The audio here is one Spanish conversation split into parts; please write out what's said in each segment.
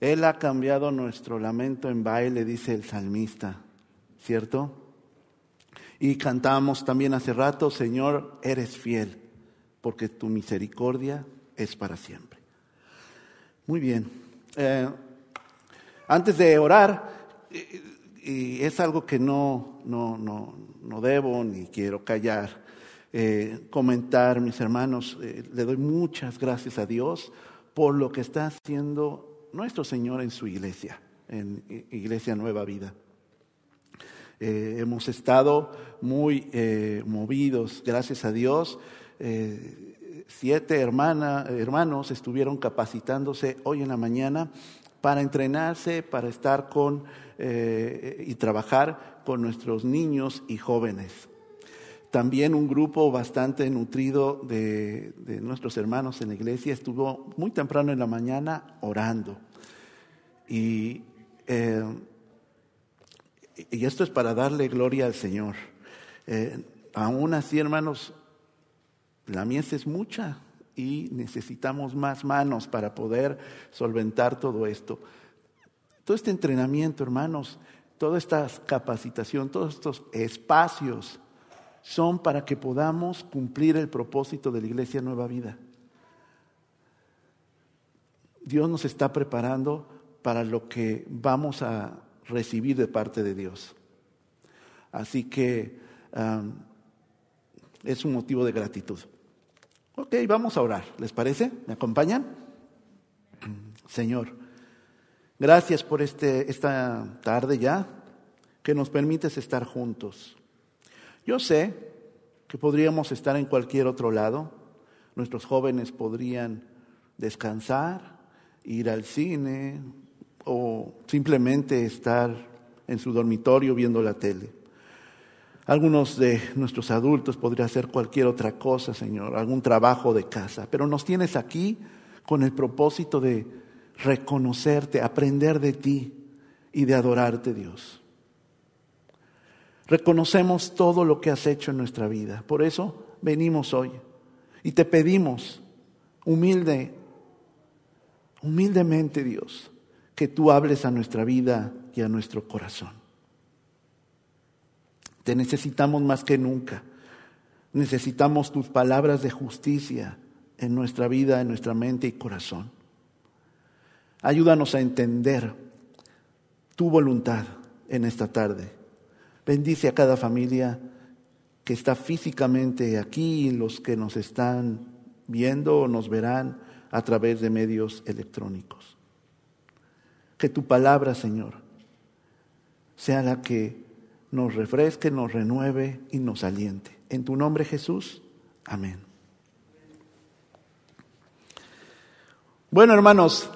Él ha cambiado nuestro lamento en baile, dice el salmista, ¿cierto? Y cantamos también hace rato, Señor, eres fiel, porque tu misericordia es para siempre. Muy bien. Eh, antes de orar, y es algo que no, no, no, no debo ni quiero callar, eh, comentar, mis hermanos, eh, le doy muchas gracias a Dios por lo que está haciendo nuestro Señor en su iglesia, en Iglesia Nueva Vida. Eh, hemos estado muy movidos, gracias a Dios. siete hermanos estuvieron capacitándose hoy en la mañana para entrenarse, para estar con y trabajar con nuestros niños y jóvenes. También un grupo bastante nutrido de, nuestros hermanos en la iglesia estuvo muy temprano en la mañana orando. Y, eh, y esto es para darle gloria al Señor. Eh, aún así, hermanos, la mies es mucha y necesitamos más manos para poder solventar todo esto. Todo este entrenamiento, hermanos, toda esta capacitación, todos estos espacios son para que podamos cumplir el propósito de la Iglesia Nueva Vida. Dios nos está preparando para lo que vamos a recibir de parte de Dios. Así que es un motivo de gratitud. Ok, vamos a orar. ¿Les parece? ¿Me acompañan? Señor, gracias por este, esta tarde ya, que nos permites estar juntos. Yo sé que podríamos estar en cualquier otro lado. Nuestros jóvenes podrían descansar, ir al cine o simplemente estar en su dormitorio viendo la tele. Algunos de nuestros adultos podrían hacer cualquier otra cosa, Señor, algún trabajo de casa, pero nos tienes aquí con el propósito de reconocerte, aprender de ti y de adorarte, Dios. Reconocemos todo lo que has hecho en nuestra vida. Por eso venimos hoy y te pedimos humilde, humildemente Dios, que tú hables a nuestra vida y a nuestro corazón. Te necesitamos más que nunca. Necesitamos tus palabras de justicia en nuestra vida, en nuestra mente y corazón. Ayúdanos a entender tu voluntad en esta tarde Bendice a cada familia que está físicamente aquí y los que nos están viendo o nos verán a través de medios electrónicos. Que tu palabra, Señor, sea la que nos refresque, nos renueve y nos aliente. En tu nombre, Jesús. Amén. Bueno, hermanos,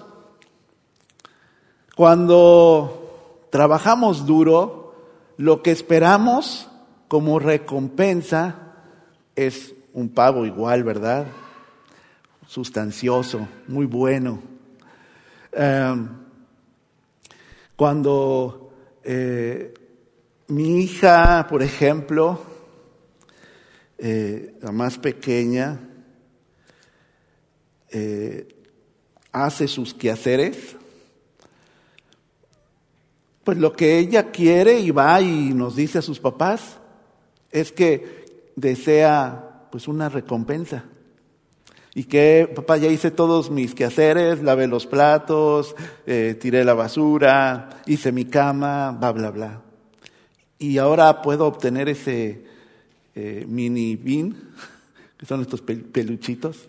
cuando trabajamos duro, lo que esperamos como recompensa es un pago igual, ¿verdad? Sustancioso, muy bueno. Em, cuando eh, mi hija, por ejemplo, eh, la más pequeña, eh, hace sus quehaceres, pues lo que ella quiere y va y nos dice a sus papás es que desea pues una recompensa. Y que, papá, ya hice todos mis quehaceres, lavé los platos, eh, tiré la basura, hice mi cama, bla, bla, bla. Y ahora puedo obtener ese eh, mini bin, que son estos peluchitos,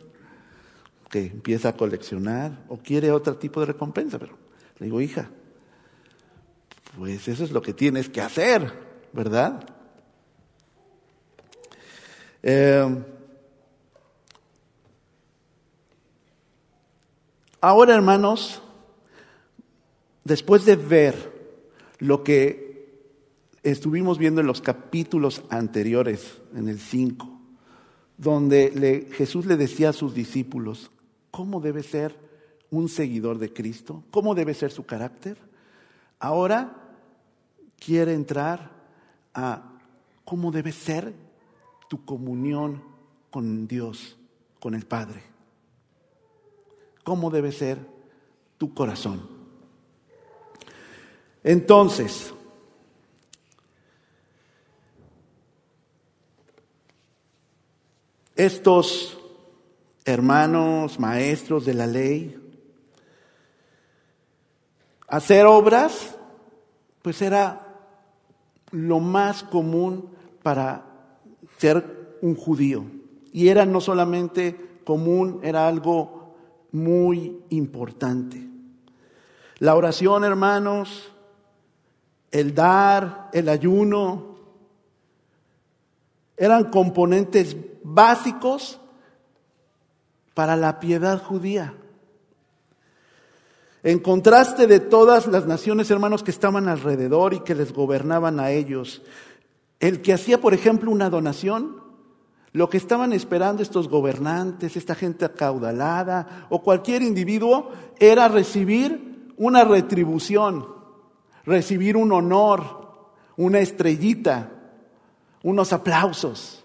que empieza a coleccionar o quiere otro tipo de recompensa. Pero le digo, hija, pues eso es lo que tienes que hacer, ¿verdad? Eh, ahora, hermanos, después de ver lo que estuvimos viendo en los capítulos anteriores, en el 5, donde Jesús le decía a sus discípulos cómo debe ser un seguidor de Cristo, cómo debe ser su carácter. Ahora quiere entrar a cómo debe ser tu comunión con Dios, con el Padre. ¿Cómo debe ser tu corazón? Entonces, estos hermanos, maestros de la ley, hacer obras, pues era lo más común para ser un judío. Y era no solamente común, era algo muy importante. La oración, hermanos, el dar, el ayuno, eran componentes básicos para la piedad judía. En contraste de todas las naciones, hermanos, que estaban alrededor y que les gobernaban a ellos, el que hacía, por ejemplo, una donación, lo que estaban esperando estos gobernantes, esta gente acaudalada o cualquier individuo, era recibir una retribución, recibir un honor, una estrellita, unos aplausos.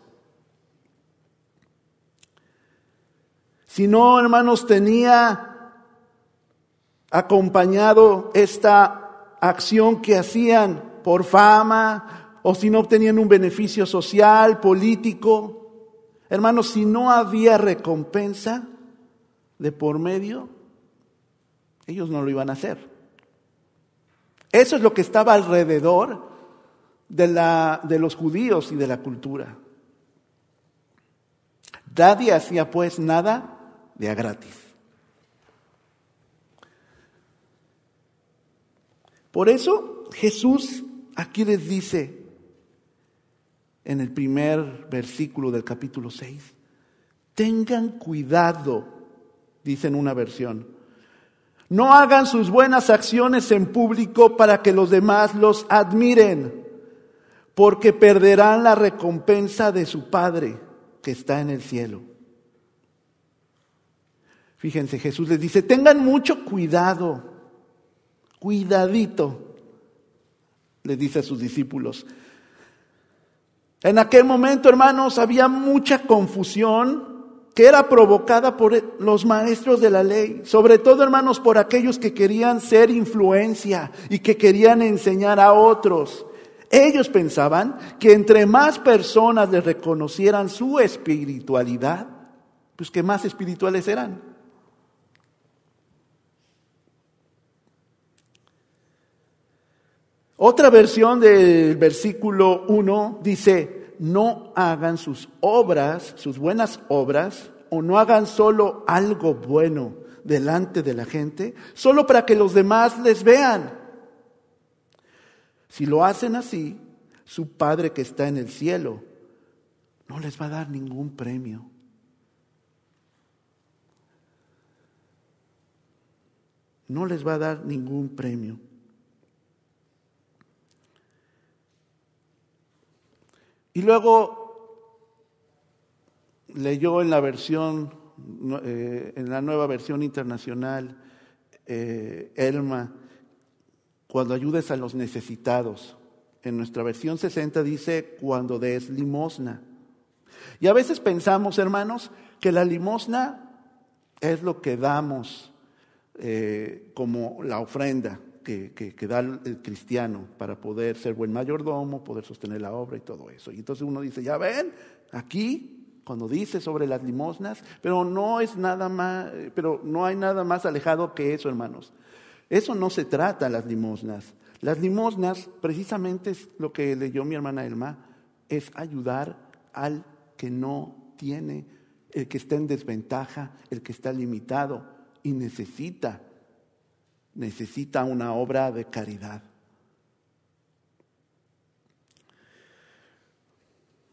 Si no, hermanos, tenía acompañado esta acción que hacían por fama o si no obtenían un beneficio social, político. Hermanos, si no había recompensa de por medio, ellos no lo iban a hacer. Eso es lo que estaba alrededor de, la, de los judíos y de la cultura. Nadie hacía pues nada de a gratis. Por eso Jesús aquí les dice en el primer versículo del capítulo 6, tengan cuidado, dice en una versión, no hagan sus buenas acciones en público para que los demás los admiren, porque perderán la recompensa de su Padre que está en el cielo. Fíjense, Jesús les dice, tengan mucho cuidado Cuidadito, le dice a sus discípulos. En aquel momento, hermanos, había mucha confusión que era provocada por los maestros de la ley, sobre todo, hermanos, por aquellos que querían ser influencia y que querían enseñar a otros. Ellos pensaban que entre más personas les reconocieran su espiritualidad, pues que más espirituales eran. Otra versión del versículo 1 dice, no hagan sus obras, sus buenas obras, o no hagan solo algo bueno delante de la gente, solo para que los demás les vean. Si lo hacen así, su Padre que está en el cielo no les va a dar ningún premio. No les va a dar ningún premio. Y luego leyó en la versión, eh, en la nueva versión internacional, eh, Elma, cuando ayudes a los necesitados. En nuestra versión 60 dice, cuando des limosna. Y a veces pensamos, hermanos, que la limosna es lo que damos eh, como la ofrenda que, da el cristiano para poder ser buen mayordomo, poder sostener la obra y todo eso. Y entonces uno dice, ya ven, aquí, cuando dice sobre las limosnas, pero no es nada más, pero no hay nada más alejado que eso, hermanos. Eso no se trata las limosnas. Las limosnas, precisamente es lo que leyó mi hermana Elma, es ayudar al que no tiene, el que está en desventaja, el que está limitado y necesita necesita una obra de caridad.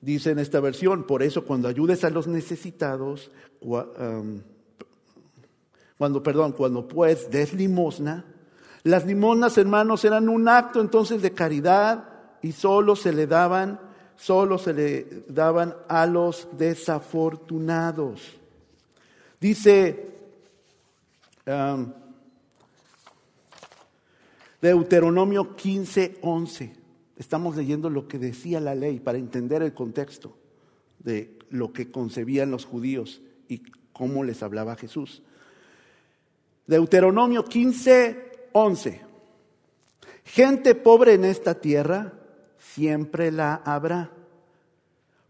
Dice en esta versión, por eso cuando ayudes a los necesitados, cuando, perdón, cuando pues des limosna, las limosnas, hermanos, eran un acto entonces de caridad y solo se le daban, solo se le daban a los desafortunados. Dice, Deuteronomio 15, 11. Estamos leyendo lo que decía la ley para entender el contexto de lo que concebían los judíos y cómo les hablaba Jesús. Deuteronomio 15, 11. Gente pobre en esta tierra siempre la habrá.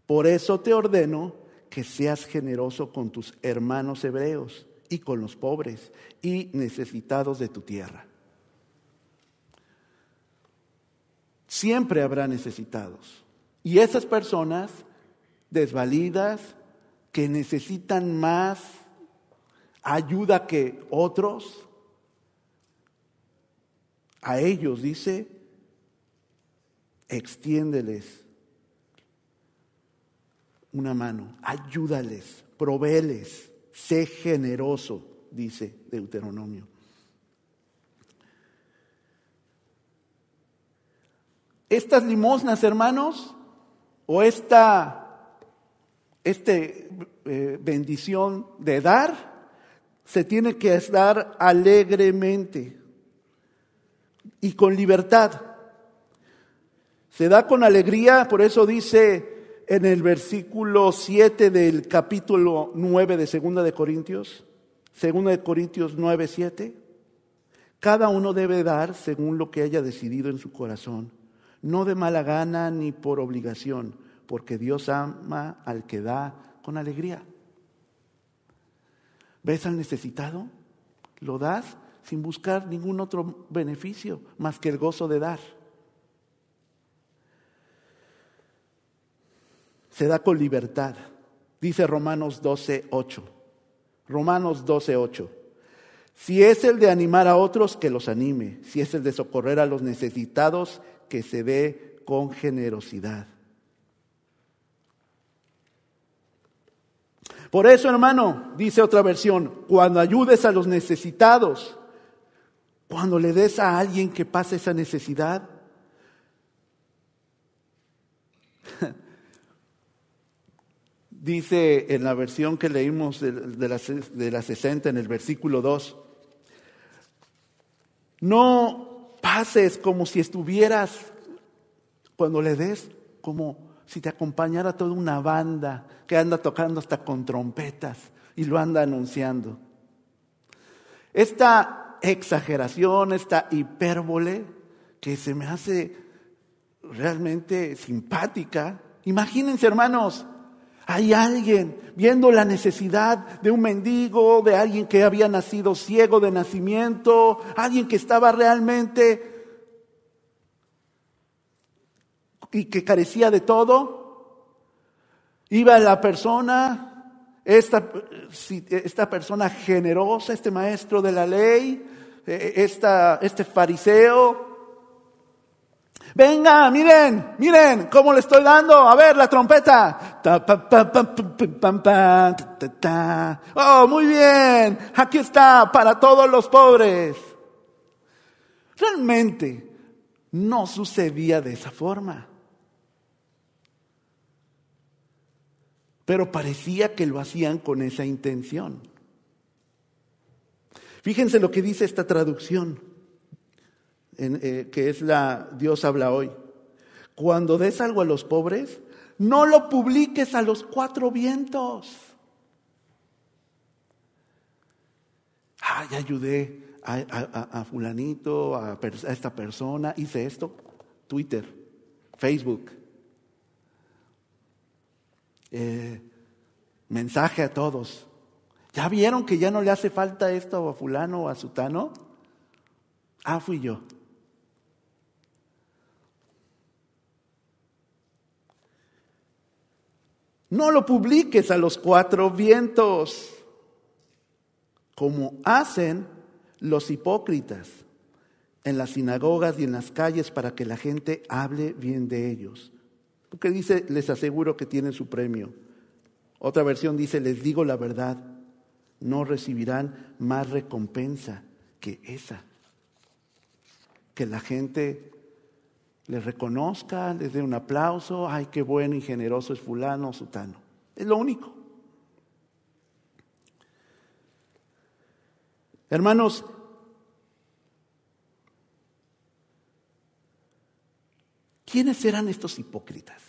Por eso te ordeno que seas generoso con tus hermanos hebreos y con los pobres y necesitados de tu tierra. Siempre habrá necesitados. Y esas personas desvalidas, que necesitan más ayuda que otros, a ellos dice, extiéndeles una mano, ayúdales, provéles, sé generoso, dice Deuteronomio. Estas limosnas, hermanos, o esta este, eh, bendición de dar, se tiene que dar alegremente y con libertad. Se da con alegría, por eso dice en el versículo 7 del capítulo 9 de Segunda de Corintios, Segunda de Corintios 9, 7, cada uno debe dar según lo que haya decidido en su corazón, no de mala gana ni por obligación, porque Dios ama al que da con alegría. ¿Ves al necesitado? Lo das sin buscar ningún otro beneficio más que el gozo de dar. se da con libertad. Dice Romanos 12, 8. Romanos 12, 8. Si es el de animar a otros, que los anime. Si es el de socorrer a los necesitados, que se dé con generosidad. Por eso, hermano, dice otra versión, cuando ayudes a los necesitados, cuando le des a alguien que pase esa necesidad, dice en la versión que leímos de, la, de la 60 en el versículo 2, no pases como si estuvieras, cuando le des, como si te acompañara toda una banda que anda tocando hasta con trompetas y lo anda anunciando. Esta exageración, esta hipérbole que se me hace realmente simpática, imagínense hermanos, hay alguien viendo la necesidad de un mendigo, de alguien que había nacido ciego de nacimiento, alguien que estaba realmente y que carecía de todo. Iba la persona, esta, esta persona generosa, este maestro de la ley, e, esta, este fariseo, Venga, miren, miren cómo le estoy dando. A ver, la trompeta. Oh, muy bien. Aquí está para todos los pobres. Realmente no sucedía de esa forma. Pero parecía que lo hacían con esa intención. Fíjense lo que dice esta traducción. Eh, que es la Dios habla hoy. Cuando des algo a los pobres, no lo publiques a los cuatro vientos. Ah, ya ayudé a, fulanito, a, esta persona, hice esto. Twitter, Facebook. Eh, mensaje a todos. ¿Ya vieron que ya no le hace falta esto a fulano o a sutano? Ah, fui yo. No lo publiques a los cuatro vientos, como hacen los hipócritas en las sinagogas y en las calles para que la gente hable bien de ellos. Porque dice, les aseguro que tienen su premio. Otra versión dice, les digo la verdad, no recibirán más recompensa que esa. Que la gente les reconozca, les dé un aplauso, ay, qué bueno y generoso es fulano o sutano. Es lo único. Hermanos, ¿quiénes eran estos hipócritas?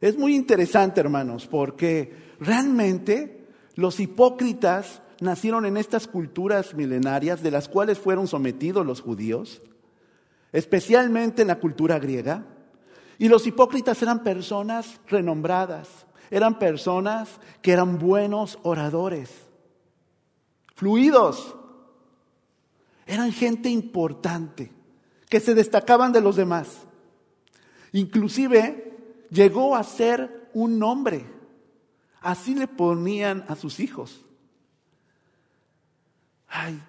Es muy interesante, hermanos, porque realmente los hipócritas nacieron en estas culturas milenarias de las cuales fueron sometidos los judíos especialmente en la cultura griega. Y los hipócritas eran personas renombradas, eran personas que eran buenos oradores, fluidos, eran gente importante, que se destacaban de los demás. Inclusive llegó a ser un nombre, así le ponían a sus hijos. Ay,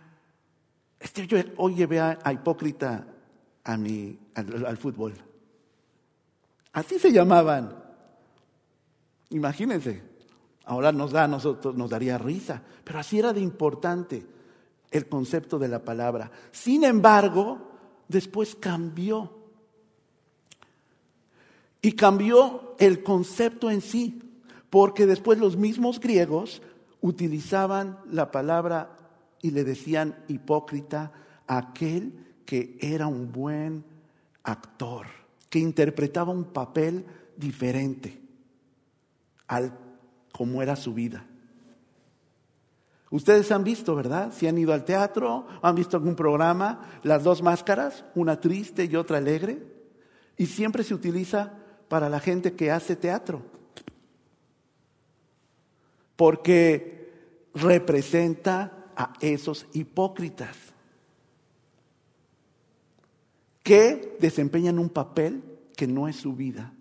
este, yo hoy llevé a, hipócrita a al fútbol. Así se llamaban. Imagínense. Ahora nos da a nosotros, nos daría risa, pero así era de importante el concepto de la palabra. Sin embargo, después cambió. Y cambió el concepto en sí, porque después los mismos griegos utilizaban la palabra y le decían hipócrita a aquel que era un buen actor que interpretaba un papel diferente al como era su vida. Ustedes han visto, ¿verdad? Si han ido al teatro, han visto algún programa, las dos máscaras, una triste y otra alegre, y siempre se utiliza para la gente que hace teatro, porque representa a esos hipócritas que desempeñan un papel que no es su vida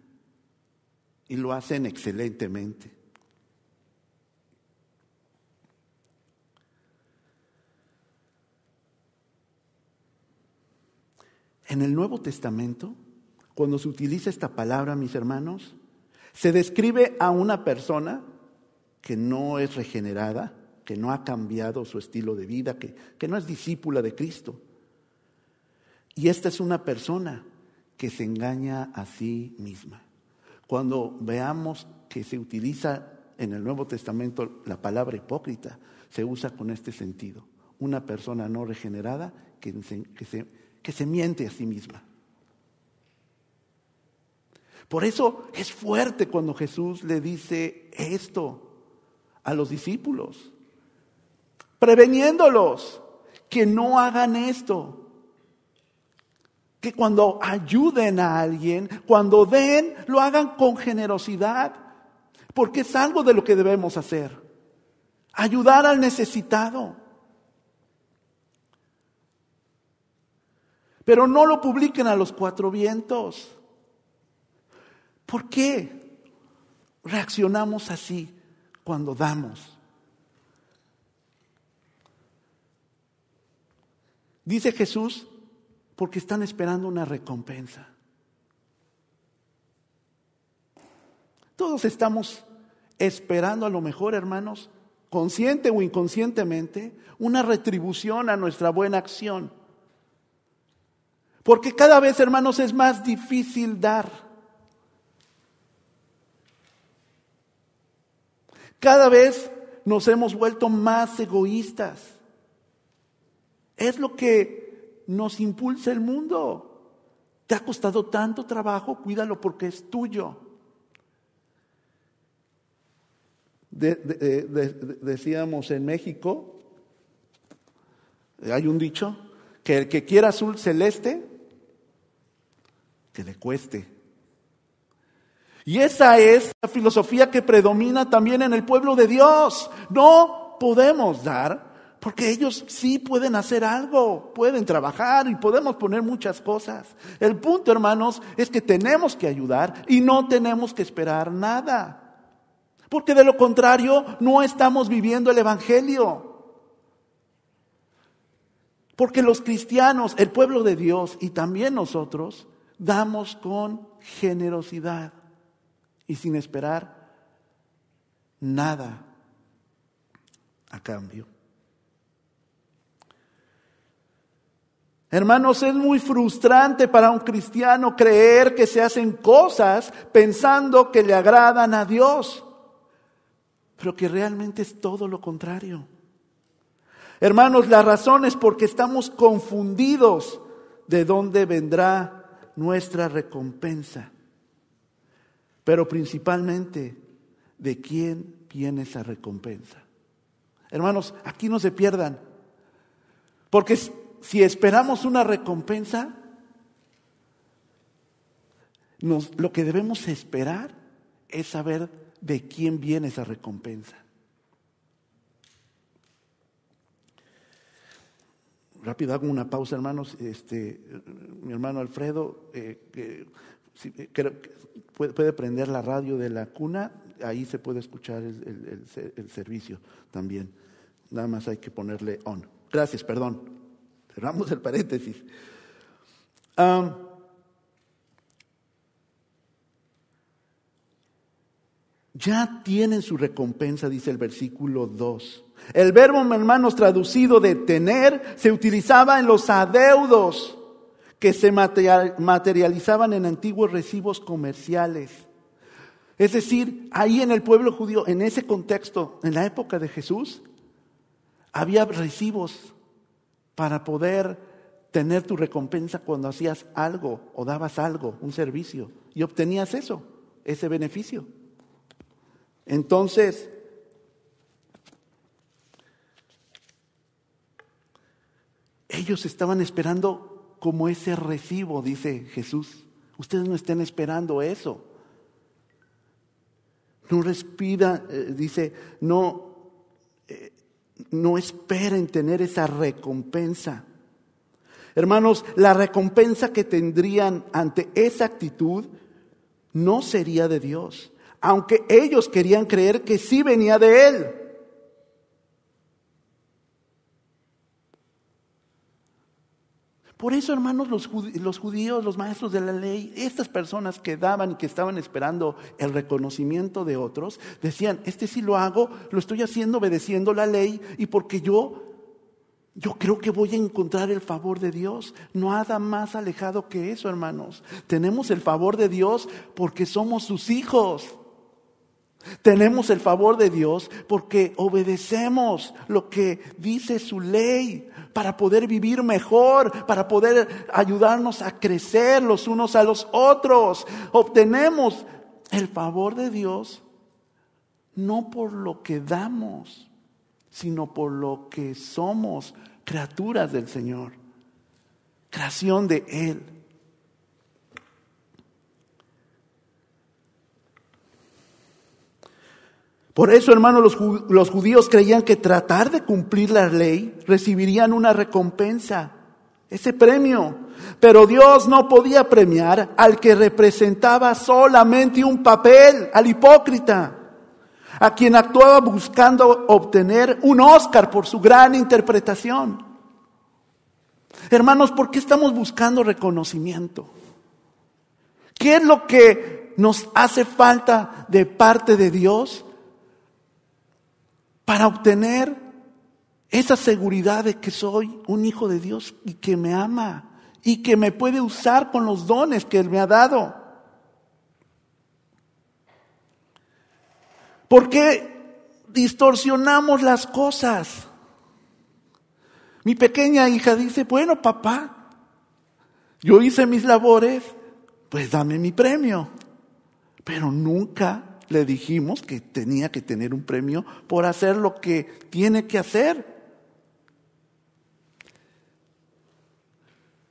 y lo hacen excelentemente. En el Nuevo Testamento, cuando se utiliza esta palabra, mis hermanos, se describe a una persona que no es regenerada, que no ha cambiado su estilo de vida, que, que no es discípula de Cristo. Y esta es una persona que se engaña a sí misma. Cuando veamos que se utiliza en el Nuevo Testamento la palabra hipócrita, se usa con este sentido. Una persona no regenerada que se, que se, que se miente a sí misma. Por eso es fuerte cuando Jesús le dice esto a los discípulos, preveniéndolos que no hagan esto que cuando ayuden a alguien, cuando den, lo hagan con generosidad, porque es algo de lo que debemos hacer. Ayudar al necesitado. Pero no lo publiquen a los cuatro vientos. ¿Por qué reaccionamos así cuando damos? Dice Jesús porque están esperando una recompensa. Todos estamos esperando a lo mejor, hermanos, consciente o inconscientemente, una retribución a nuestra buena acción. Porque cada vez, hermanos, es más difícil dar. Cada vez nos hemos vuelto más egoístas. Es lo que nos impulsa el mundo. Te ha costado tanto trabajo, cuídalo porque es tuyo. decíamos en México, hay un dicho, que el que quiera azul celeste, que le cueste. Y esa es la filosofía que predomina también en el pueblo de Dios. No podemos dar porque ellos sí pueden hacer algo, pueden trabajar y podemos poner muchas cosas. El punto, hermanos, es que tenemos que ayudar y no tenemos que esperar nada. Porque de lo contrario, no estamos viviendo el Evangelio. Porque los cristianos, el pueblo de Dios y también nosotros, damos con generosidad y sin esperar nada a cambio. Hermanos, es muy frustrante para un cristiano creer que se hacen cosas pensando que le agradan a Dios, pero que realmente es todo lo contrario. Hermanos, la razón es porque estamos confundidos de dónde vendrá nuestra recompensa, pero principalmente de quién viene esa recompensa. Hermanos, aquí no se pierdan, porque si esperamos una recompensa, lo que debemos esperar es saber de quién viene esa recompensa. Rápido hago una pausa, hermanos. Este, mi hermano Alfredo eh, puede, prender la radio de la cuna, ahí se puede escuchar el, servicio también. Nada más hay que ponerle on. Gracias, perdón. Cerramos el paréntesis. ya tienen su recompensa, dice el versículo 2. El verbo, hermanos, traducido de tener, se utilizaba en los adeudos que se materializaban en antiguos recibos comerciales. Es decir, ahí en el pueblo judío, en ese contexto, en la época de Jesús, había recibos para poder tener tu recompensa cuando hacías algo o dabas algo, un servicio, y obtenías eso, ese beneficio. Entonces, ellos estaban esperando como ese recibo, dice Jesús. Ustedes no estén esperando eso. No respira, eh, dice, no, no esperen tener esa recompensa. Hermanos, la recompensa que tendrían ante esa actitud no sería de Dios, aunque ellos querían creer que sí venía de Él. Por eso, hermanos, los judíos, los maestros de la ley, estas personas que daban y que estaban esperando el reconocimiento de otros, decían, este sí lo hago, lo estoy haciendo obedeciendo la ley y porque yo, yo creo que voy a encontrar el favor de Dios. No nada más alejado que eso, hermanos. Tenemos el favor de Dios porque somos sus hijos. Tenemos el favor de Dios porque obedecemos lo que dice su ley para poder vivir mejor, para poder ayudarnos a crecer los unos a los otros. Obtenemos el favor de Dios no por lo que damos, sino por lo que somos criaturas del Señor, creación de Él. Por eso, hermanos, los, judíos creían que tratar de cumplir la ley recibirían una recompensa, ese premio. Pero Dios no podía premiar al que representaba solamente un papel, al hipócrita, a quien actuaba buscando obtener un Oscar por su gran interpretación. Hermanos, ¿por qué estamos buscando reconocimiento? ¿Qué es lo que nos hace falta de parte de Dios? Para obtener esa seguridad de que soy un hijo de Dios y que me ama y que me puede usar con los dones que Él me ha dado. ¿Por qué distorsionamos las cosas? Mi pequeña hija dice, bueno, papá, yo hice mis labores, pues dame mi premio. Pero nunca le dijimos que tenía que tener un premio por hacer lo que tiene que hacer.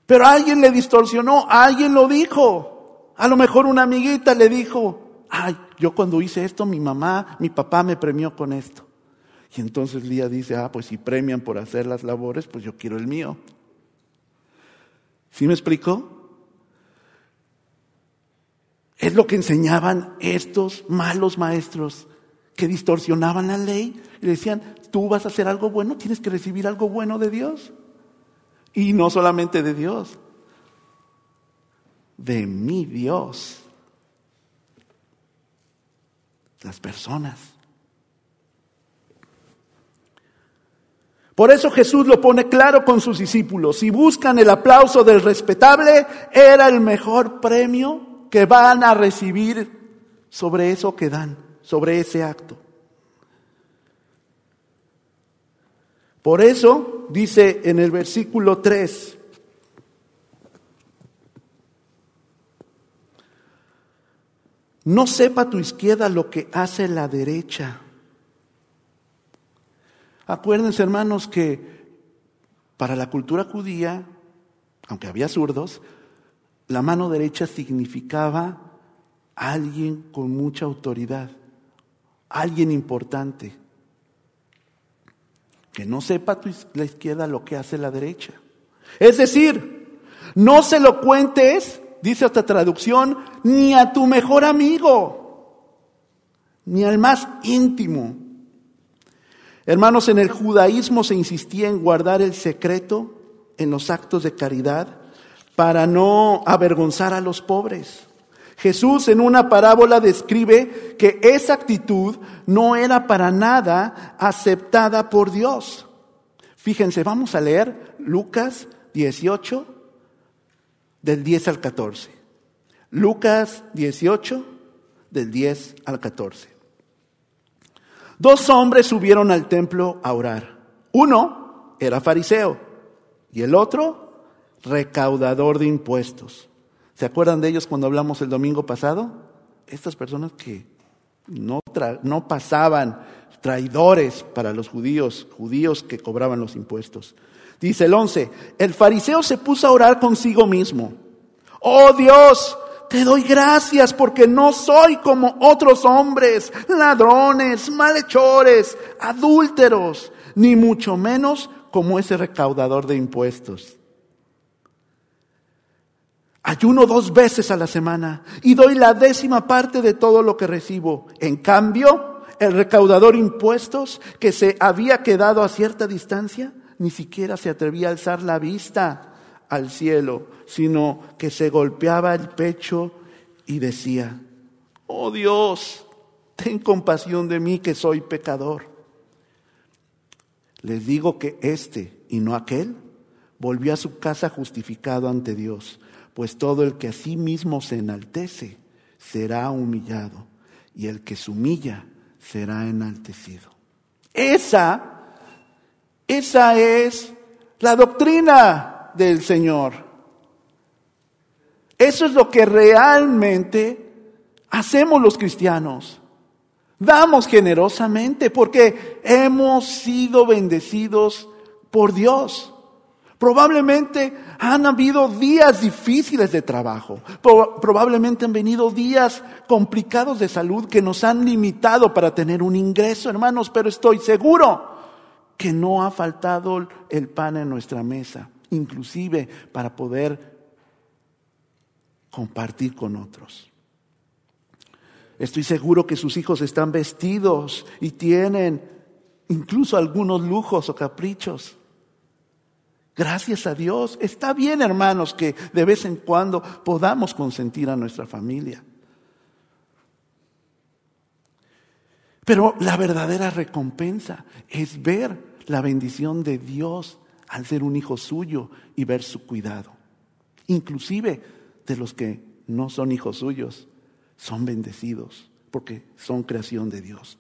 Pero alguien le distorsionó, alguien lo dijo. A lo mejor una amiguita le dijo, ay, yo cuando hice esto, mi mamá, mi papá me premió con esto. Y entonces Lía dice, ah, pues si premian por hacer las labores, pues yo quiero el mío. ¿Sí me explicó? Es lo que enseñaban estos malos maestros que distorsionaban la ley y decían, tú vas a hacer algo bueno, tienes que recibir algo bueno de Dios. Y no solamente de Dios, de mi Dios. Las personas. Por eso Jesús lo pone claro con sus discípulos. Si buscan el aplauso del respetable, era el mejor premio que van a recibir sobre eso que dan, sobre ese acto. Por eso dice en el versículo 3, no sepa tu izquierda lo que hace la derecha. Acuérdense, hermanos, que para la cultura judía, aunque había zurdos, la mano derecha significaba alguien con mucha autoridad, alguien importante. Que no sepa la izquierda lo que hace la derecha. Es decir, no se lo cuentes, dice otra traducción, ni a tu mejor amigo, ni al más íntimo. Hermanos, en el judaísmo se insistía en guardar el secreto en los actos de caridad para no avergonzar a los pobres. Jesús en una parábola describe que esa actitud no era para nada aceptada por Dios. Fíjense, vamos a leer Lucas 18, del 10 al 14. Lucas 18, del 10 al 14. Dos hombres subieron al templo a orar. Uno era fariseo y el otro recaudador de impuestos. ¿Se acuerdan de ellos cuando hablamos el domingo pasado? Estas personas que no, no pasaban traidores para los judíos, judíos que cobraban los impuestos. Dice el 11, el fariseo se puso a orar consigo mismo. Oh Dios, te doy gracias porque no soy como otros hombres, ladrones, malhechores, adúlteros, ni mucho menos como ese recaudador de impuestos. Ayuno dos veces a la semana y doy la décima parte de todo lo que recibo. En cambio, el recaudador impuestos que se había quedado a cierta distancia, ni siquiera se atrevía a alzar la vista al cielo, sino que se golpeaba el pecho y decía, oh Dios, ten compasión de mí que soy pecador. Les digo que este y no aquel volvió a su casa justificado ante Dios pues todo el que a sí mismo se enaltece será humillado, y el que se humilla será enaltecido. Esa, esa es la doctrina del Señor. Eso es lo que realmente hacemos los cristianos. Damos generosamente porque hemos sido bendecidos por Dios. Probablemente han habido días difíciles de trabajo. Probablemente han venido días complicados de salud que nos han limitado para tener un ingreso, hermanos, pero estoy seguro que no ha faltado el pan en nuestra mesa, inclusive para poder compartir con otros. Estoy seguro que sus hijos están vestidos y tienen incluso algunos lujos o caprichos. Gracias a Dios. Está bien, hermanos, que de vez en cuando podamos consentir a nuestra familia. Pero la verdadera recompensa es ver la bendición de Dios al ser un hijo suyo y ver su cuidado. Inclusive de los que no son hijos suyos, son bendecidos porque son creación de Dios.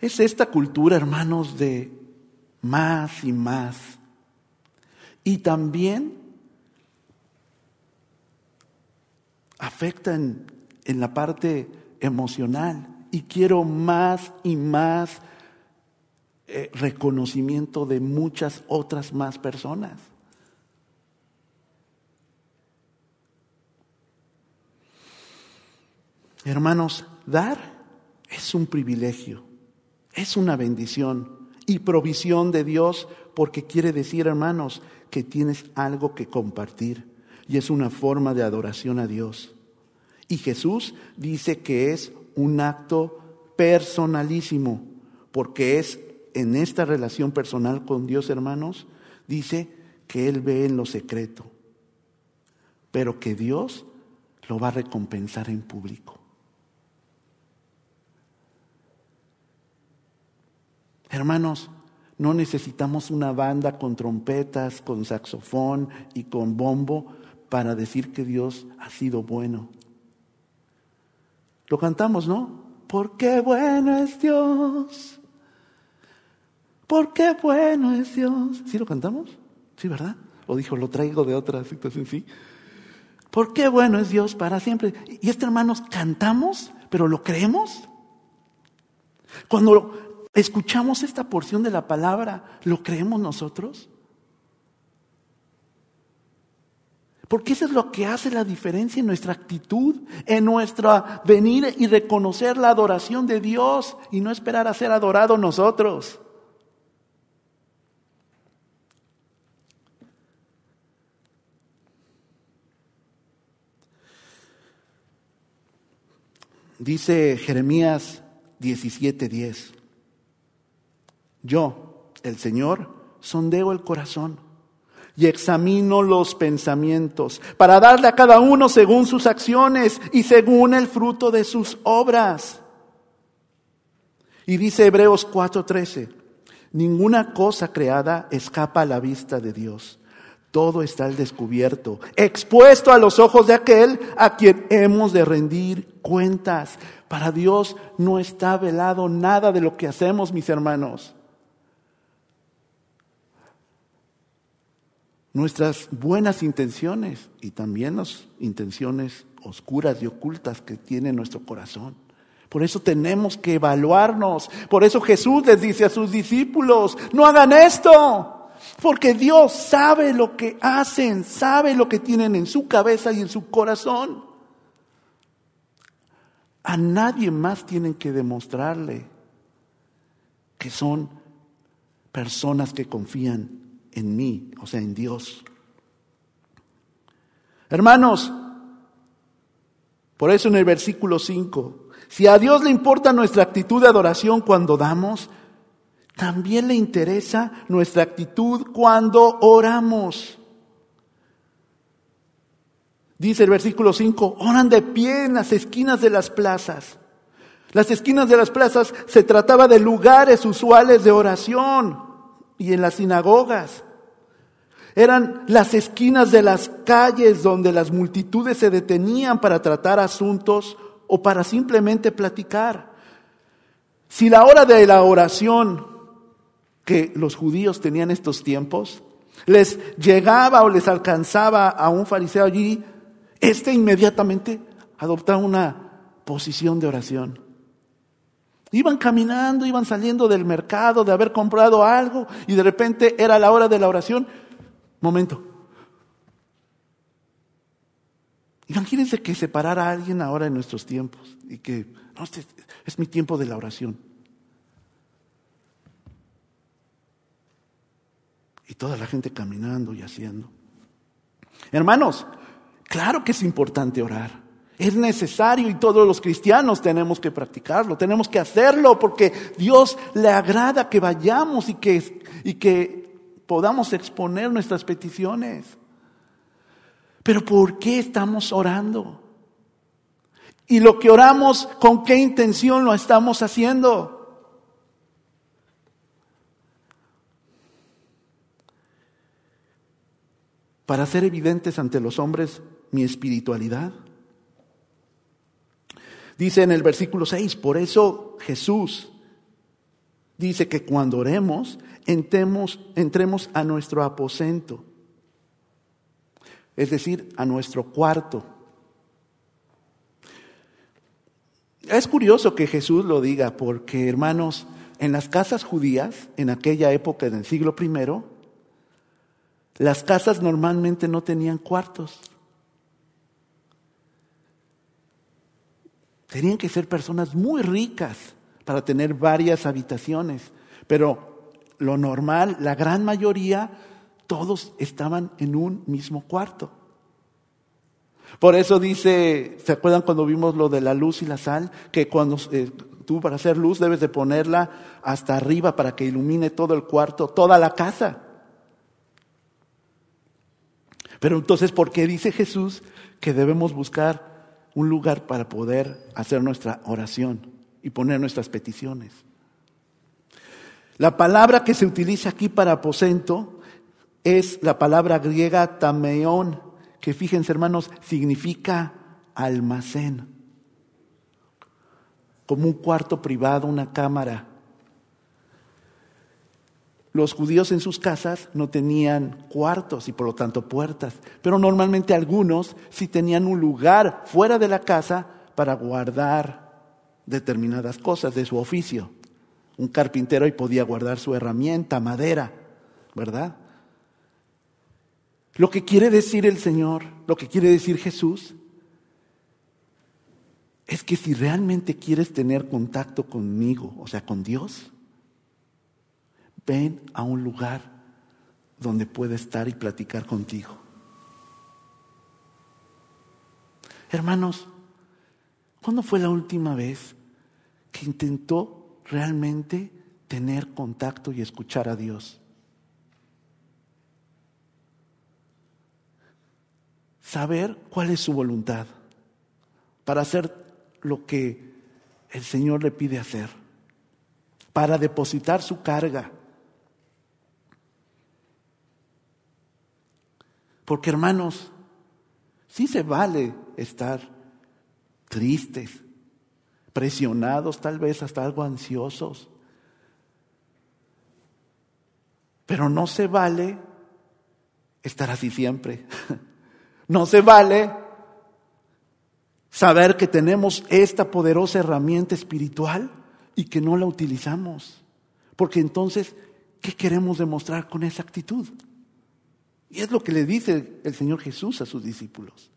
Es esta cultura, hermanos, de más y más. Y también afecta en, la parte emocional. Y quiero más y más eh, reconocimiento de muchas otras más personas. Hermanos, dar es un privilegio. Es una bendición y provisión de Dios porque quiere decir, hermanos, que tienes algo que compartir y es una forma de adoración a Dios. Y Jesús dice que es un acto personalísimo porque es en esta relación personal con Dios, hermanos, dice que Él ve en lo secreto, pero que Dios lo va a recompensar en público. Hermanos, no necesitamos una banda con trompetas, con saxofón y con bombo para decir que Dios ha sido bueno. Lo cantamos, ¿no? Porque bueno es Dios. Porque bueno es Dios. ¿Sí lo cantamos? Sí, ¿verdad? O dijo, lo traigo de otra situación, sí. Porque bueno es Dios para siempre. Y este hermanos, cantamos, pero lo creemos. Cuando escuchamos esta porción de la palabra, ¿lo creemos nosotros? Porque eso es lo que hace la diferencia en nuestra actitud, en nuestra venir y reconocer la adoración de Dios y no esperar a ser adorados nosotros. Dice Jeremías 17:10, yo, el Señor, sondeo el corazón y examino los pensamientos para darle a cada uno según sus acciones y según el fruto de sus obras. Y dice Hebreos 4:13, ninguna cosa creada escapa a la vista de Dios. Todo está al descubierto, expuesto a los ojos de aquel a quien hemos de rendir cuentas. Para Dios no está velado nada de lo que hacemos, mis hermanos. Nuestras buenas intenciones y también las intenciones oscuras y ocultas que tiene nuestro corazón. Por eso tenemos que evaluarnos. Por eso Jesús les dice a sus discípulos, no hagan esto, porque Dios sabe lo que hacen, sabe lo que tienen en su cabeza y en su corazón. A nadie más tienen que demostrarle que son personas que confían en mí, o sea, en Dios. Hermanos, por eso en el versículo 5, si a Dios le importa nuestra actitud de adoración cuando damos, también le interesa nuestra actitud cuando oramos. Dice el versículo 5, oran de pie en las esquinas de las plazas. Las esquinas de las plazas se trataba de lugares usuales de oración y en las sinagogas. Eran las esquinas de las calles donde las multitudes se detenían para tratar asuntos o para simplemente platicar. Si la hora de la oración que los judíos tenían estos tiempos les llegaba o les alcanzaba a un fariseo allí, éste inmediatamente adoptaba una posición de oración. Iban caminando, iban saliendo del mercado, de haber comprado algo, y de repente era la hora de la oración. Momento. Imagínense que se parara a alguien ahora en nuestros tiempos y que, no, este es mi tiempo de la oración. Y toda la gente caminando y haciendo. Hermanos, claro que es importante orar. Es necesario y todos los cristianos tenemos que practicarlo, tenemos que hacerlo porque Dios le agrada que vayamos y que, y que podamos exponer nuestras peticiones. Pero ¿por qué estamos orando? Y lo que oramos, ¿con qué intención lo estamos haciendo? Para ser evidentes ante los hombres mi espiritualidad Dice en el versículo 6, por eso Jesús dice que cuando oremos, entremos, entremos a nuestro aposento, es decir, a nuestro cuarto. Es curioso que Jesús lo diga porque, hermanos, en las casas judías, en aquella época del siglo I, las casas normalmente no tenían cuartos. Tenían que ser personas muy ricas para tener varias habitaciones, pero lo normal, la gran mayoría, todos estaban en un mismo cuarto. Por eso dice, ¿se acuerdan cuando vimos lo de la luz y la sal? Que cuando eh, tú para hacer luz debes de ponerla hasta arriba para que ilumine todo el cuarto, toda la casa. Pero entonces, ¿por qué dice Jesús que debemos buscar un lugar para poder hacer nuestra oración y poner nuestras peticiones. La palabra que se utiliza aquí para aposento es la palabra griega tameón, que fíjense hermanos, significa almacén, como un cuarto privado, una cámara. Los judíos en sus casas no tenían cuartos y por lo tanto puertas, pero normalmente algunos sí tenían un lugar fuera de la casa para guardar determinadas cosas de su oficio. Un carpintero ahí podía guardar su herramienta, madera, ¿verdad? Lo que quiere decir el Señor, lo que quiere decir Jesús, es que si realmente quieres tener contacto conmigo, o sea, con Dios, ven a un lugar donde pueda estar y platicar contigo. Hermanos, ¿cuándo fue la última vez que intentó realmente tener contacto y escuchar a Dios? Saber cuál es su voluntad para hacer lo que el Señor le pide hacer, para depositar su carga. Porque hermanos, sí se vale estar tristes, presionados, tal vez hasta algo ansiosos. Pero no se vale estar así siempre. No se vale Saber que tenemos esta poderosa herramienta espiritual y que no la utilizamos. Porque entonces, ¿qué queremos demostrar con esa actitud? Y es lo que le dice el Señor Jesús a sus discípulos.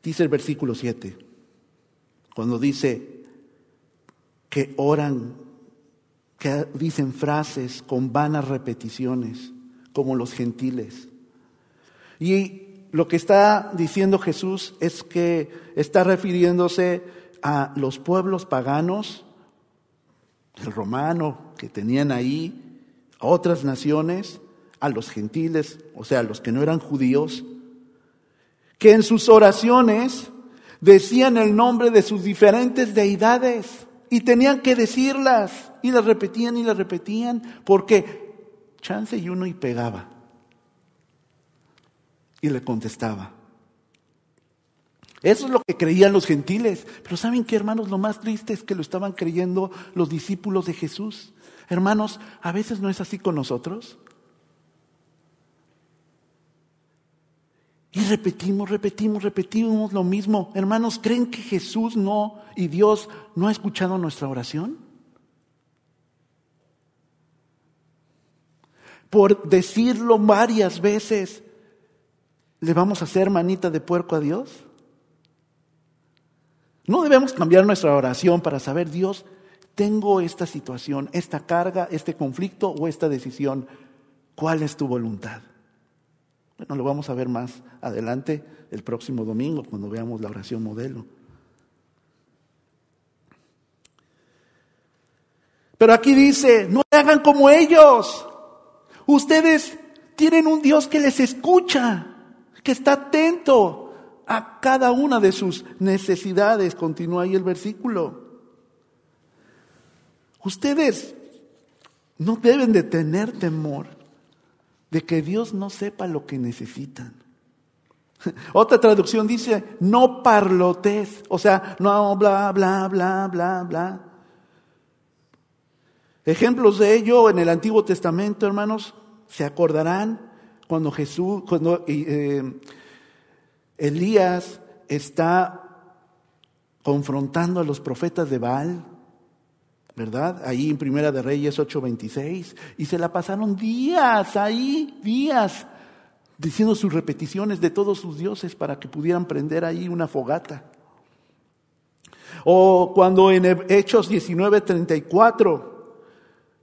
Dice el versículo 7, cuando dice que oran, que dicen frases con vanas repeticiones, como los gentiles. Y lo que está diciendo Jesús es que está refiriéndose a los pueblos paganos, el romano que tenían ahí, a otras naciones, a los gentiles, o sea, a los que no eran judíos, que en sus oraciones decían el nombre de sus diferentes deidades y tenían que decirlas y las repetían y las repetían porque chance y uno y pegaba y le contestaba. Eso es lo que creían los gentiles. Pero ¿saben qué, hermanos? Lo más triste es que lo estaban creyendo los discípulos de Jesús. Hermanos, a veces no es así con nosotros. Y repetimos, repetimos, repetimos lo mismo. Hermanos, ¿creen que Jesús no y Dios no ha escuchado nuestra oración? Por decirlo varias veces, ¿le vamos a hacer manita de puerco a Dios? No debemos cambiar nuestra oración para saber, Dios, tengo esta situación, esta carga, este conflicto o esta decisión. ¿Cuál es tu voluntad? Bueno, lo vamos a ver más adelante el próximo domingo cuando veamos la oración modelo. Pero aquí dice, no hagan como ellos. Ustedes tienen un Dios que les escucha, que está atento a cada una de sus necesidades. Continúa ahí el versículo. Ustedes no deben de tener temor de que Dios no sepa lo que necesitan. Otra traducción dice, no parlotes, o sea, no bla, bla, bla, bla, bla. Ejemplos de ello en el Antiguo Testamento, hermanos, se acordarán cuando Jesús, cuando eh, Elías está confrontando a los profetas de Baal ¿verdad? Ahí en Primera de Reyes 8:26. Y se la pasaron días ahí, días, diciendo sus repeticiones de todos sus dioses para que pudieran prender ahí una fogata. O cuando en Hechos 19:34,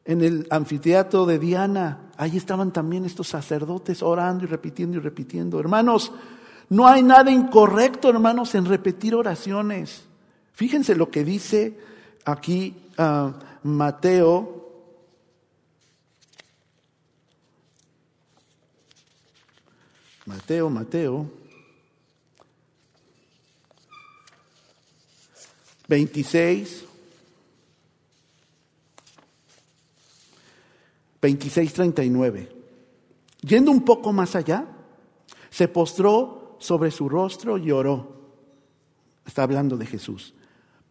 en el anfiteatro de Diana, ahí estaban también estos sacerdotes orando y repitiendo y repitiendo. Hermanos, no hay nada incorrecto, hermanos, en repetir oraciones. Fíjense lo que dice aquí Mateo. Mateo, Mateo. 26. 26, 39. Yendo un poco más allá, se postró sobre su rostro y oró. Está hablando de Jesús.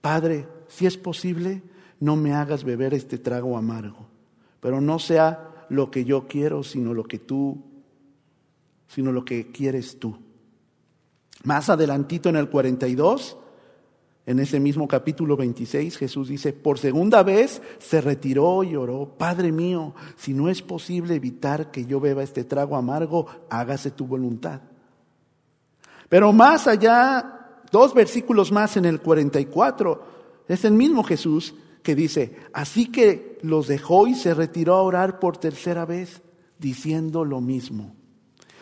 Padre, si es posible, no me hagas beber este trago amargo, pero no sea lo que yo quiero, sino lo que tú sino lo que quieres tú. Más adelantito en el 42, en ese mismo capítulo 26, Jesús dice, por segunda vez se retiró y oró, Padre mío, si no es posible evitar que yo beba este trago amargo, hágase tu voluntad. Pero más allá, dos versículos más en el 44, es el mismo Jesús que dice, así que los dejó y se retiró a orar por tercera vez, diciendo lo mismo.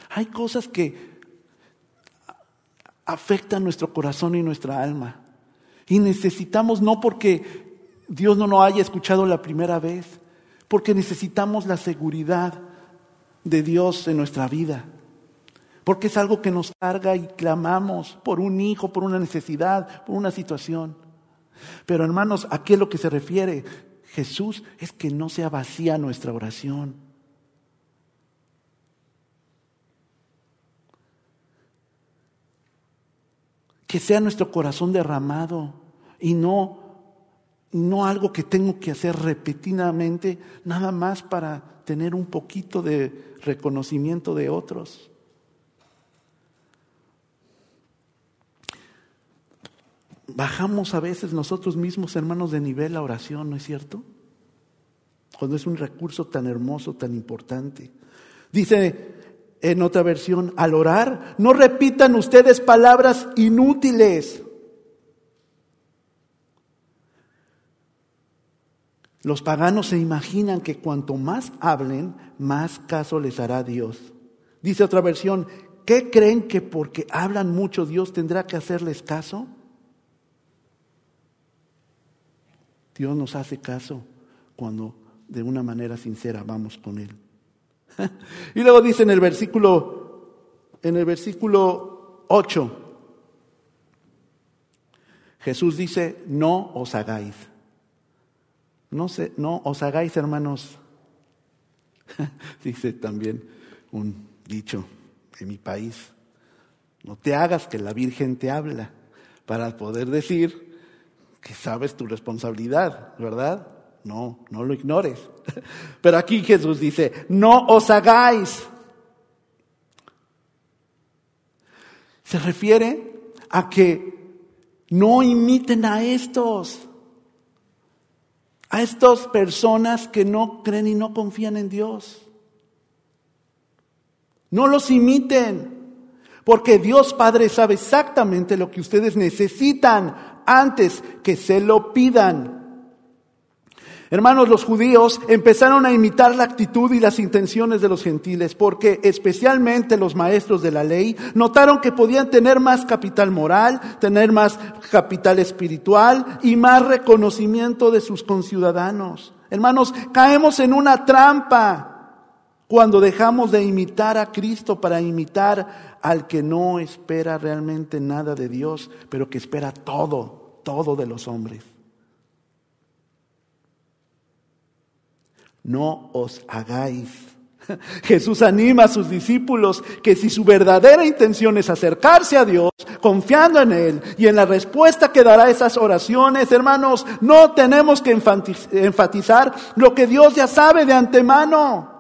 Hay cosas que afectan nuestro corazón y nuestra alma. Y necesitamos, no porque Dios no nos haya escuchado la primera vez, porque necesitamos la seguridad de Dios en nuestra vida. Porque es algo que nos carga y clamamos por un hijo, por una necesidad, por una situación. Pero hermanos, ¿a qué es lo que se refiere Jesús? Es que no sea vacía nuestra oración. Que sea nuestro corazón derramado y no, no algo que tengo que hacer repetidamente, nada más para tener un poquito de reconocimiento de otros. Bajamos a veces nosotros mismos, hermanos, de nivel la oración, ¿no es cierto? Cuando es un recurso tan hermoso, tan importante. Dice en otra versión, al orar, no repitan ustedes palabras inútiles Los paganos se imaginan que cuanto más hablen, más caso les hará Dios. Dice otra versión, ¿qué creen que porque hablan mucho Dios tendrá que hacerles caso? Dios nos hace caso cuando de una manera sincera vamos con Él. y luego dice en el versículo, en el versículo 8, Jesús dice, no os hagáis. No, se, no os hagáis, hermanos, dice también un dicho en mi país, no te hagas que la Virgen te habla para poder decir que sabes tu responsabilidad, ¿verdad? No, no lo ignores. Pero aquí Jesús dice, no os hagáis. Se refiere a que no imiten a estos a estas personas que no creen y no confían en Dios. No los imiten, porque Dios Padre sabe exactamente lo que ustedes necesitan antes que se lo pidan. Hermanos, los judíos empezaron a imitar la actitud y las intenciones de los gentiles porque especialmente los maestros de la ley notaron que podían tener más capital moral, tener más capital espiritual y más reconocimiento de sus conciudadanos. Hermanos, caemos en una trampa cuando dejamos de imitar a Cristo para imitar al que no espera realmente nada de Dios, pero que espera todo, todo de los hombres. No os hagáis. Jesús anima a sus discípulos que si su verdadera intención es acercarse a Dios, confiando en Él y en la respuesta que dará esas oraciones, hermanos, no tenemos que enfatizar lo que Dios ya sabe de antemano.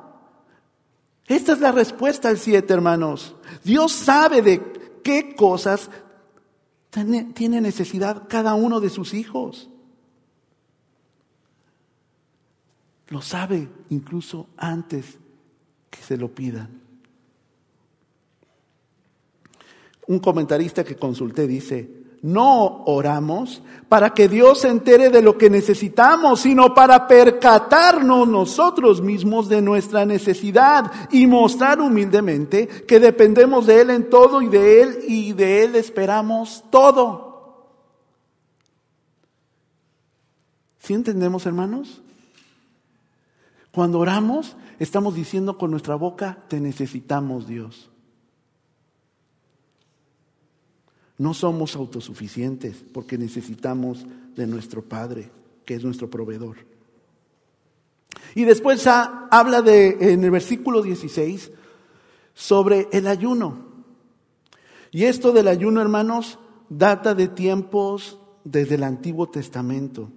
Esta es la respuesta al siete, hermanos. Dios sabe de qué cosas tiene necesidad cada uno de sus hijos. Lo sabe incluso antes que se lo pidan. Un comentarista que consulté dice, no oramos para que Dios se entere de lo que necesitamos, sino para percatarnos nosotros mismos de nuestra necesidad y mostrar humildemente que dependemos de Él en todo y de Él y de Él esperamos todo. ¿Sí entendemos, hermanos? Cuando oramos, estamos diciendo con nuestra boca, te necesitamos Dios. No somos autosuficientes porque necesitamos de nuestro Padre, que es nuestro proveedor. Y después habla de, en el versículo 16 sobre el ayuno. Y esto del ayuno, hermanos, data de tiempos desde el Antiguo Testamento.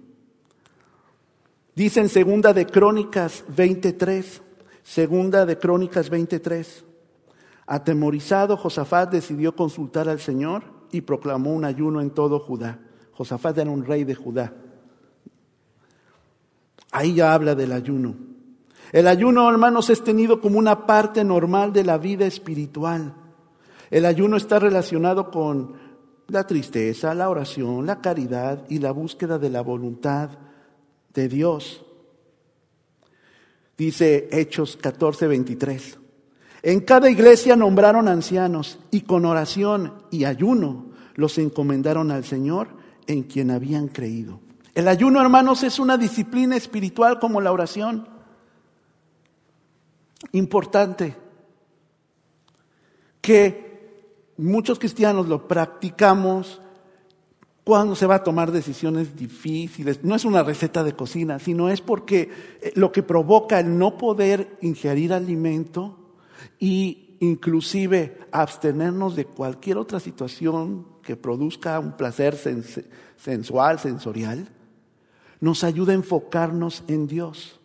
Dice en Segunda de Crónicas 23, Segunda de Crónicas 23. Atemorizado, Josafat decidió consultar al Señor y proclamó un ayuno en todo Judá. Josafat era un rey de Judá. Ahí ya habla del ayuno. El ayuno, hermanos, es tenido como una parte normal de la vida espiritual. El ayuno está relacionado con la tristeza, la oración, la caridad y la búsqueda de la voluntad de Dios. Dice Hechos 14, 23. En cada iglesia nombraron ancianos y con oración y ayuno los encomendaron al Señor en quien habían creído. El ayuno, hermanos, es una disciplina espiritual como la oración. Importante que muchos cristianos lo practicamos cuando se va a tomar decisiones difíciles. No es una receta de cocina, sino es porque eh, lo que provoca el no poder ingerir alimento y inclusive abstenernos de cualquier otra situación que produzca un placer sensual, sensorial, nos ayuda a enfocarnos en Dios.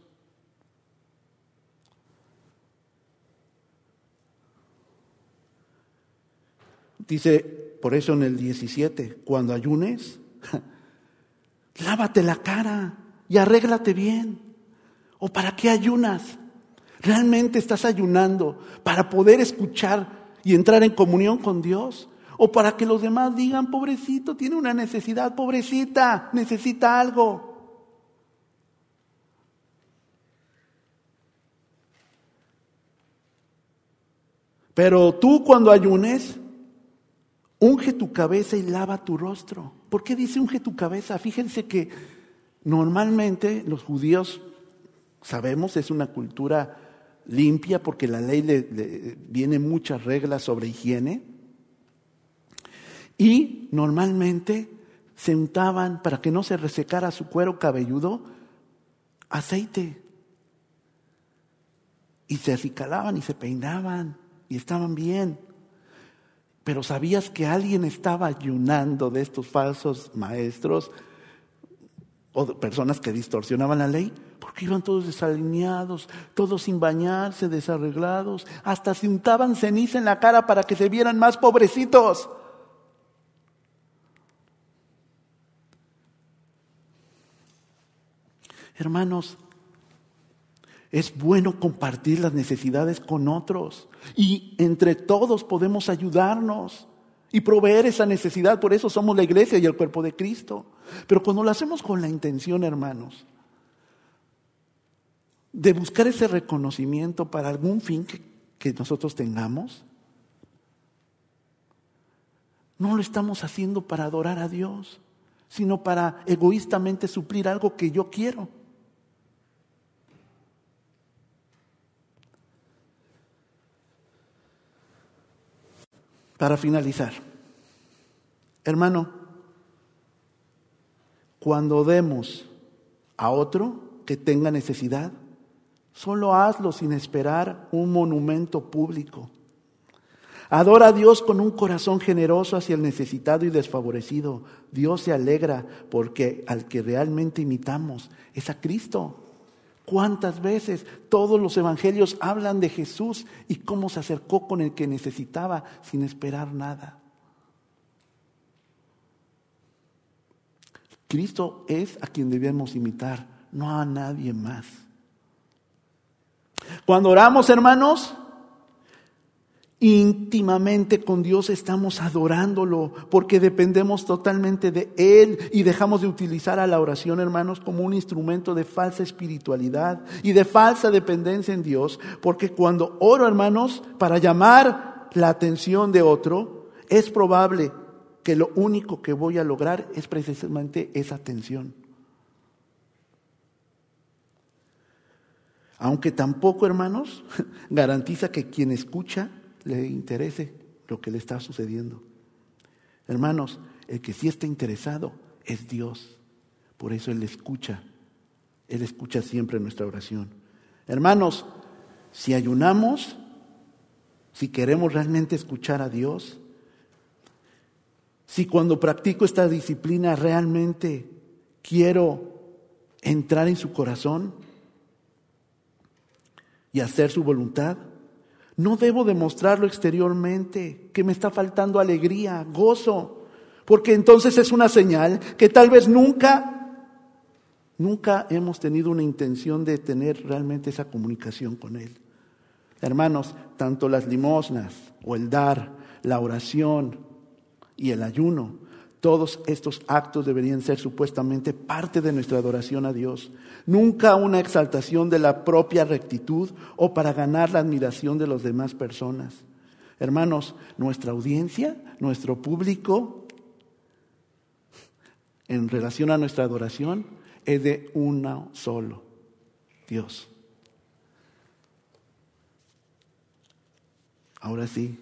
Dice, por eso en el 17, cuando ayunes, lávate la cara y arréglate bien. ¿O para qué ayunas? ¿Realmente estás ayunando para poder escuchar y entrar en comunión con Dios? ¿O para que los demás digan, pobrecito, tiene una necesidad, pobrecita, necesita algo? Pero tú cuando ayunes, unge tu cabeza y lava tu rostro. ¿Por qué dice unge tu cabeza? Fíjense que normalmente los judíos, sabemos, es una cultura limpia porque la ley le, viene muchas reglas sobre higiene. Y normalmente se untaban para que no se resecara su cuero cabelludo aceite. Y se acicalaban y se peinaban y estaban bien. Pero ¿sabías que alguien estaba ayunando de estos falsos maestros o personas que distorsionaban la ley? Porque iban todos desalineados, todos sin bañarse, desarreglados, hasta se untaban ceniza en la cara para que se vieran más pobrecitos. Hermanos, es bueno compartir las necesidades con otros y entre todos podemos ayudarnos y proveer esa necesidad. Por eso somos la iglesia y el cuerpo de Cristo. Pero cuando lo hacemos con la intención, hermanos, de buscar ese reconocimiento para algún fin que, nosotros tengamos, no lo estamos haciendo para adorar a Dios, sino para egoístamente suplir algo que yo quiero. Para finalizar, hermano, cuando demos a otro que tenga necesidad, solo hazlo sin esperar un monumento público. Adora a Dios con un corazón generoso hacia el necesitado y desfavorecido. Dios se alegra porque al que realmente imitamos es a Cristo. ¿Cuántas veces todos los evangelios hablan de Jesús y cómo se acercó con el que necesitaba sin esperar nada? Cristo es a quien debemos imitar, no a nadie más. Cuando oramos, hermanos, íntimamente con Dios estamos adorándolo porque dependemos totalmente de Él y dejamos de utilizar a la oración, hermanos, como un instrumento de falsa espiritualidad y de falsa dependencia en Dios, porque cuando oro, hermanos, para llamar la atención de otro, es probable que lo único que voy a lograr es precisamente esa atención. Aunque tampoco, hermanos, garantiza que quien escucha le interese lo que le está sucediendo. Hermanos, el que sí está interesado es Dios. Por eso Él escucha. Él escucha siempre nuestra oración. Hermanos, si ayunamos, si queremos realmente escuchar a Dios, si cuando practico esta disciplina realmente quiero entrar en su corazón y hacer su voluntad, No debo demostrarlo exteriormente, que me está faltando alegría, gozo, porque entonces es una señal que tal vez nunca, nunca hemos tenido una intención de tener realmente esa comunicación con Él. Hermanos, tanto las limosnas o el dar, la oración y el ayuno, todos estos actos deberían ser supuestamente parte de nuestra adoración a Dios, nunca una exaltación de la propia rectitud o para ganar la admiración de las demás personas. Hermanos, nuestra audiencia, nuestro público, en relación a nuestra adoración, es de uno solo, Dios. Ahora sí,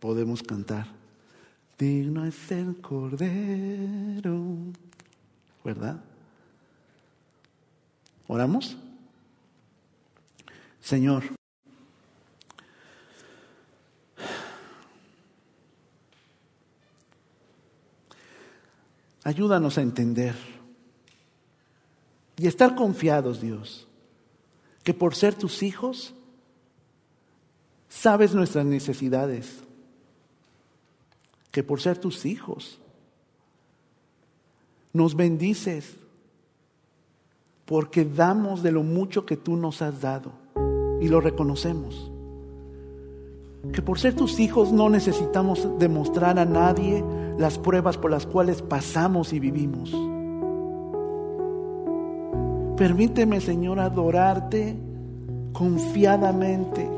podemos cantar. Digno es el Cordero, ¿verdad? ¿Oramos? Señor, ayúdanos a entender y estar confiados, Dios, que por ser tus hijos, sabes nuestras necesidades que por ser tus hijos nos bendices porque damos de lo mucho que tú nos has dado y lo reconocemos. Que por ser tus hijos no necesitamos demostrar a nadie las pruebas por las cuales pasamos y vivimos. Permíteme, Señor, adorarte confiadamente,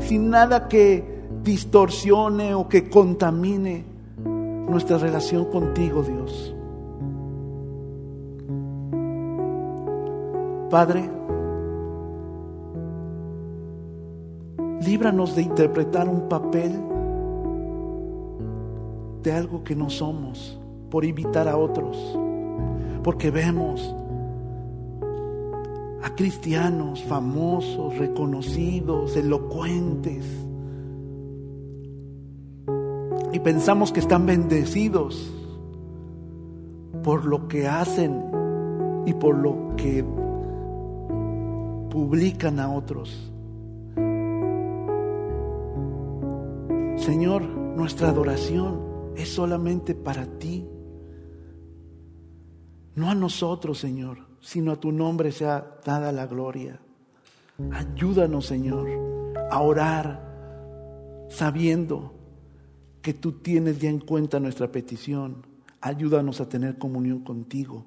sin nada que distorsione o que contamine nuestra relación contigo, Dios. Padre, líbranos de interpretar un papel de algo que no somos por invitar a otros, porque vemos a cristianos famosos, reconocidos, elocuentes, y pensamos que están bendecidos por lo que hacen y por lo que publican a otros. Señor, nuestra adoración es solamente para ti. No a nosotros, Señor, sino a tu nombre sea dada la gloria. Ayúdanos, Señor, a orar sabiendo que tú tienes ya en cuenta nuestra petición. Ayúdanos a tener comunión contigo,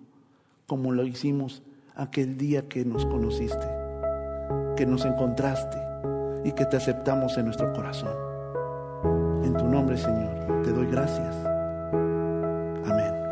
como lo hicimos aquel día que nos conociste, que nos encontraste y que te aceptamos en nuestro corazón. En tu nombre, Señor, te doy gracias.